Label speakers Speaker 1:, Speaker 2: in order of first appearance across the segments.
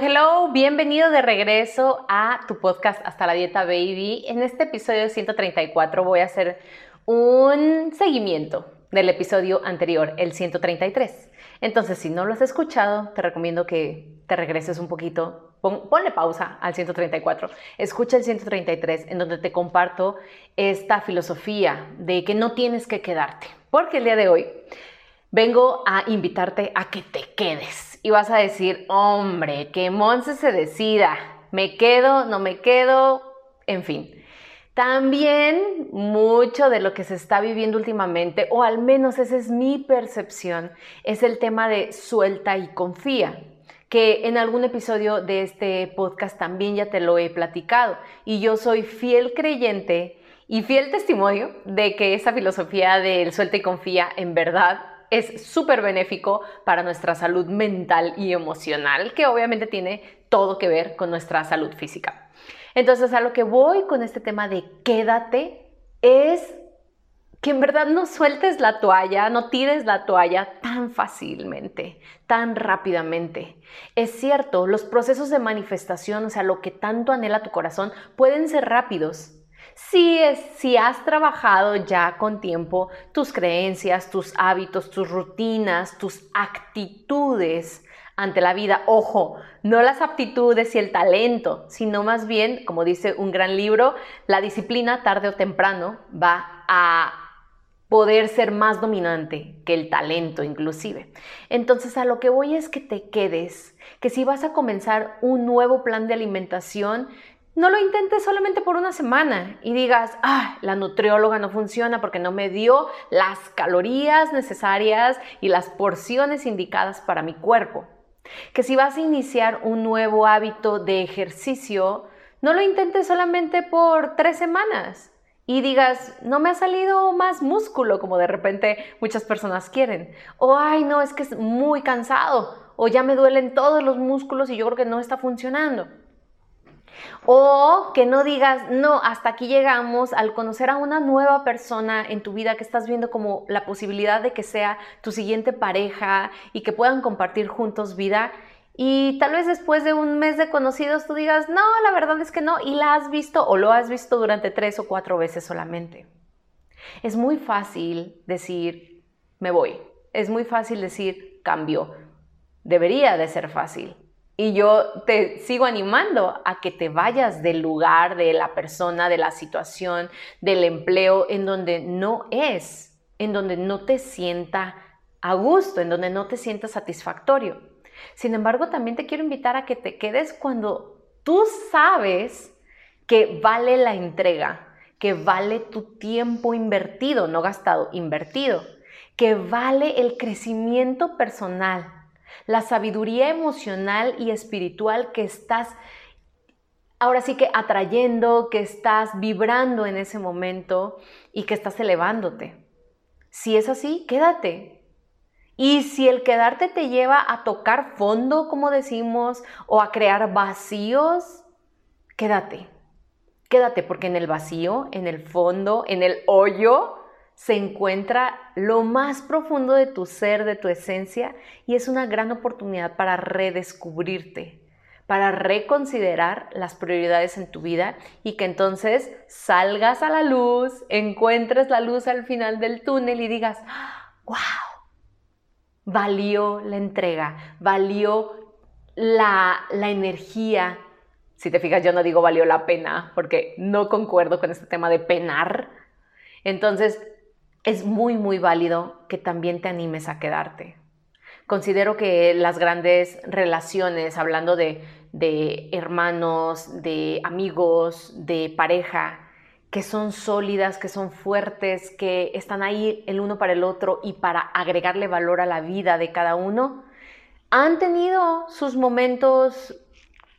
Speaker 1: Hello, bienvenido de regreso a tu podcast Hasta la Dieta Baby. En este episodio 134 voy a hacer un seguimiento del episodio anterior, el 133. Entonces, si no lo has escuchado, te recomiendo que te regreses un poquito, ponle pausa al 134, escucha el 133 en donde te comparto esta filosofía de que no tienes que quedarte, porque el día de hoy vengo a invitarte a que te quedes y vas a decir, hombre, que Monse se decida, me quedo, no me quedo, en fin. También mucho de lo que se está viviendo últimamente, o al menos esa es mi percepción, es el tema de suelta y confía, que en algún episodio de este podcast también ya te lo he platicado. Y yo soy fiel creyente y fiel testimonio de que esa filosofía del suelta y confía en verdad es súper benéfico para nuestra salud mental y emocional, que obviamente tiene todo que ver con nuestra salud física. Entonces, a lo que voy con este tema de quédate es que en verdad no sueltes la toalla, no tires la toalla tan fácilmente, tan rápidamente. Es cierto, los procesos de manifestación, o sea, lo que tanto anhela tu corazón, pueden ser rápidos, si, es, si has trabajado ya con tiempo tus creencias, tus hábitos, tus rutinas, tus actitudes ante la vida, ojo, no las aptitudes y el talento, sino más bien, como dice un gran libro, la disciplina tarde o temprano va a poder ser más dominante que el talento inclusive. Entonces a lo que voy es que te quedes, que si vas a comenzar un nuevo plan de alimentación, no lo intentes solamente por una semana y digas, ah, la nutrióloga no funciona porque no me dio las calorías necesarias y las porciones indicadas para mi cuerpo. Que si vas a iniciar un nuevo hábito de ejercicio, no lo intentes solamente por tres semanas y digas, no me ha salido más músculo como de repente muchas personas quieren. O, ay, no, es que es muy cansado. O ya me duelen todos los músculos y yo creo que no está funcionando. O que no digas, no, hasta aquí llegamos al conocer a una nueva persona en tu vida que estás viendo como la posibilidad de que sea tu siguiente pareja y que puedan compartir juntos vida. Y tal vez después de un mes de conocidos tú digas, no, la verdad es que no, y la has visto o lo has visto durante tres o cuatro veces solamente. Es muy fácil decir, me voy. Es muy fácil decir, cambio. Debería de ser fácil. Y yo te sigo animando a que te vayas del lugar, de la persona, de la situación, del empleo en donde no es, en donde no te sienta a gusto, en donde no te sienta satisfactorio. Sin embargo, también te quiero invitar a que te quedes cuando tú sabes que vale la entrega, que vale tu tiempo invertido, no gastado, invertido, que vale el crecimiento personal la sabiduría emocional y espiritual que estás ahora sí que atrayendo, que estás vibrando en ese momento y que estás elevándote. Si es así, quédate. Y si el quedarte te lleva a tocar fondo, como decimos, o a crear vacíos, quédate. Quédate porque en el vacío, en el fondo, en el hoyo, se encuentra lo más profundo de tu ser, de tu esencia, y es una gran oportunidad para redescubrirte, para reconsiderar las prioridades en tu vida y que entonces salgas a la luz, encuentres la luz al final del túnel y digas, wow, valió la entrega, valió la, la energía. Si te fijas, yo no digo valió la pena porque no concuerdo con este tema de penar. Entonces, es muy, muy válido que también te animes a quedarte. Considero que las grandes relaciones, hablando de, hermanos, de amigos, de pareja, que son sólidas, que son fuertes, que están ahí el uno para el otro y para agregarle valor a la vida de cada uno, han tenido sus momentos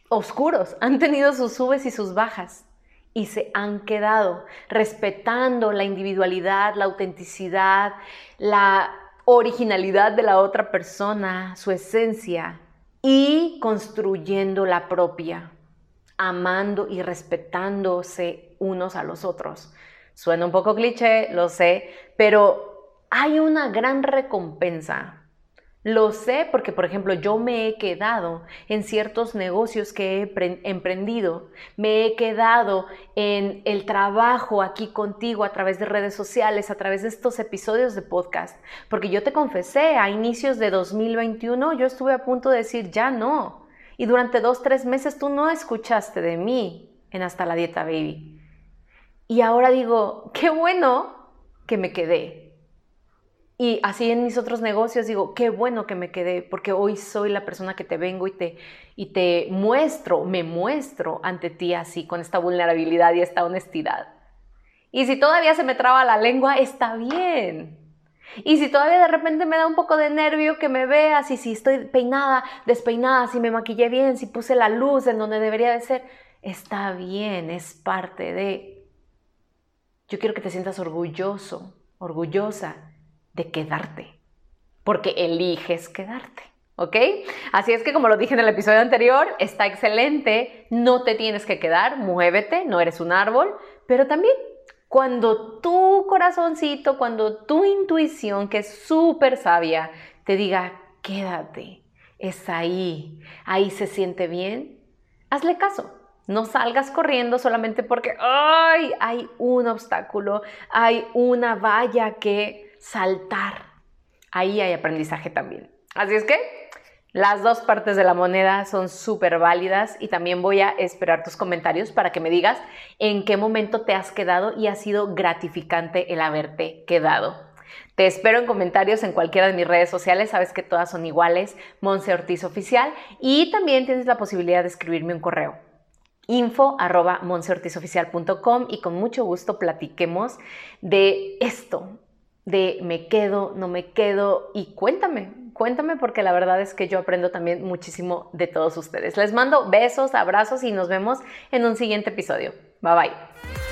Speaker 1: oscuros, han tenido sus subes y sus bajas y se han quedado respetando la individualidad, la autenticidad, la originalidad de la otra persona, su esencia y construyendo la propia, amando y respetándose unos a los otros. Suena un poco cliché, lo sé, pero hay una gran recompensa lo sé porque, por ejemplo, yo me he quedado en ciertos negocios que he emprendido, me he quedado en el trabajo aquí contigo a través de redes sociales, a través de estos episodios de podcast, porque yo te confesé a inicios de 2021, yo estuve a punto de decir, ya no. Y durante dos, tres meses tú no escuchaste de mí en Hasta la Dieta Baby. Y ahora digo, qué bueno que me quedé, y así en mis otros negocios digo, qué bueno que me quedé, porque hoy soy la persona que te vengo y te, y te muestro, me muestro ante ti así, con esta vulnerabilidad y esta honestidad. Y si todavía se me traba la lengua, está bien. Y si todavía de repente me da un poco de nervio que me veas y si estoy peinada, despeinada, si me maquillé bien, si puse la luz en donde debería de ser, está bien, es parte de... Yo quiero que te sientas orgulloso, orgullosa de quedarte, porque eliges quedarte. ¿Ok? Así es que como lo dije en el episodio anterior, está excelente, no te tienes que quedar, muévete, no eres un árbol, pero también cuando tu corazoncito, cuando tu intuición, que es súper sabia, te diga, quédate, es ahí, ahí se siente bien, hazle caso. No salgas corriendo solamente porque ¡ay! hay un obstáculo, hay una valla que saltar. Ahí hay aprendizaje también. Así es que las dos partes de la moneda son súper válidas y también voy a esperar tus comentarios para que me digas en qué momento te has quedado y ha sido gratificante el haberte quedado. Te espero en comentarios en cualquiera de mis redes sociales, sabes que todas son iguales, Monse Ortiz Oficial, y también tienes la posibilidad de escribirme un correo info arroba y con mucho gusto platiquemos de esto, de me quedo, no me quedo y cuéntame, cuéntame porque la verdad es que yo aprendo también muchísimo de todos ustedes. Les mando besos, abrazos y nos vemos en un siguiente episodio. Bye bye.